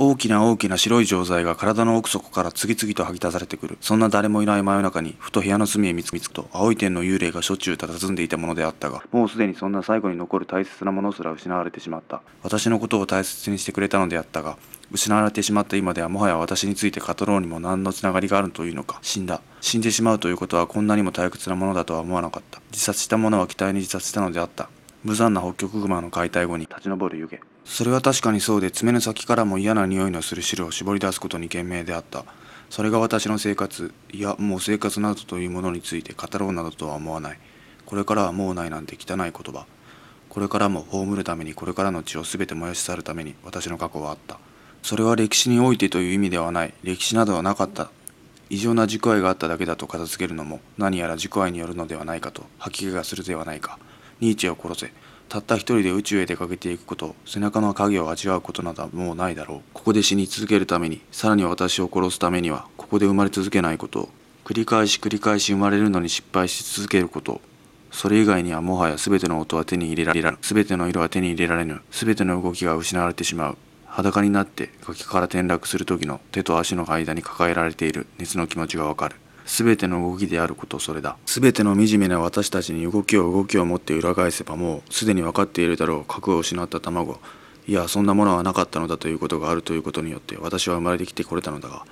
大きな大きな白い錠剤が体の奥底から次々と吐き出されてくる。そんな誰もいない真夜中にふと部屋の隅へ見つくと青い点の幽霊がしょっちゅう佇んでいたものであったがもうすでにそんな最後に残る大切なものすら失われてしまった。私のことを大切にしてくれたのであったが失われてしまった今ではもはや私について語ろうにも何のつながりがあるというのか。死んだ。死んでしまうということはこんなにも退屈なものだとは思わなかった。自殺した者は期待に自殺したのであった。無残な北極熊の解体後に立ち上る湯気。それは確かにそうで爪の先からも嫌な匂いのする汁を絞り出すことに懸命であった。それが私の生活いやもう生活などというものについて語ろうなどとは思わない。これからはもうないなんて汚い言葉。これからも葬るためにこれからの血を全て燃やし去るために私の過去はあった。それは歴史においてという意味ではない。歴史などはなかった。異常な自己愛があっただけだと片付けるのも何やら自己愛によるのではないかと吐き気がするではないか。ニーチェを殺せ。たった一人で宇宙へ出かけていくこと背中の影を味わうことなどもうないだろう。ここで死に続けるためにさらに私を殺すためにはここで生まれ続けないこと。繰り返し繰り返し生まれるのに失敗し続けること。それ以外にはもはや全ての音は手に入れられぬ全ての色は手に入れられぬ。全ての動きが失われてしまう。裸になって崖から転落する時の手と足の間に抱えられている熱の気持ちがわかる。全ての動きであることそれだ。全ての惨めな私たちに動きを動きを持って裏返せばもうすでに分かっているだろう核を失った卵。いやそんなものはなかったのだということがあるということによって私は生まれてきてこれたのだが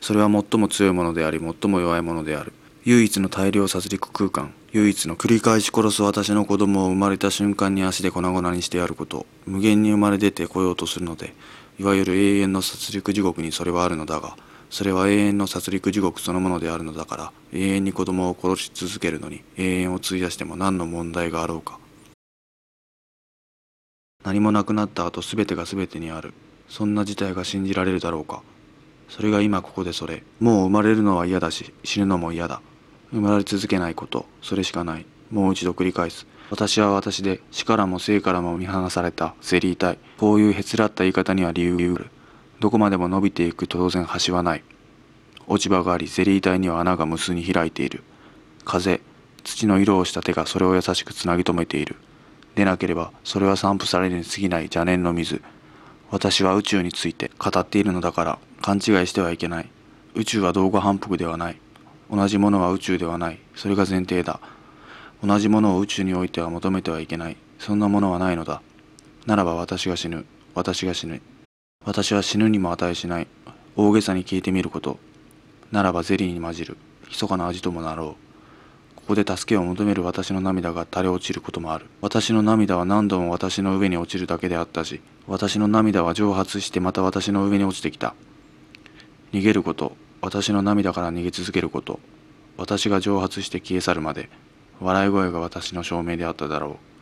それは最も強いものであり最も弱いものである。唯一の大量殺戮空間唯一の繰り返し殺す私の子供を生まれた瞬間に足で粉々にしてやること無限に生まれ出てこようとするのでいわゆる永遠の殺戮地獄にそれはあるのだがそれは永遠の殺戮地獄そのものであるのだから永遠に子供を殺し続けるのに永遠を費やしても何の問題があろうか。何もなくなった後全てが全てにある。そんな事態が信じられるだろうか。それが今ここでそれ。もう生まれるのは嫌だし死ぬのも嫌だ。生まれ続けないことそれしかない。もう一度繰り返す。私は私で死からも生からも見放されたゼリー体。こういうへつらった言い方には理由がある。どこまでも伸びていく当然端はない。落ち葉がありゼリー体には穴が無数に開いている。風土の色をした手がそれを優しくつなぎ止めている。でなければそれは散布されるに過ぎない邪念の水。私は宇宙について語っているのだから勘違いしてはいけない。宇宙は動画反復ではない。同じものは宇宙ではない。それが前提だ。同じものを宇宙においては求めてはいけない。そんなものはないのだ。ならば私が死ぬ。私が死ぬ。私は死ぬにも値しない。大げさに聞いてみること。ならばゼリーに混じる。密かな味ともなろう。ここで助けを求める私の涙が垂れ落ちることもある。私の涙は何度も私の上に落ちるだけであったし私の涙は蒸発してまた私の上に落ちてきた。逃げること。私の涙から逃げ続けること。私が蒸発して消え去るまで。笑い声が私の証明であっただろう。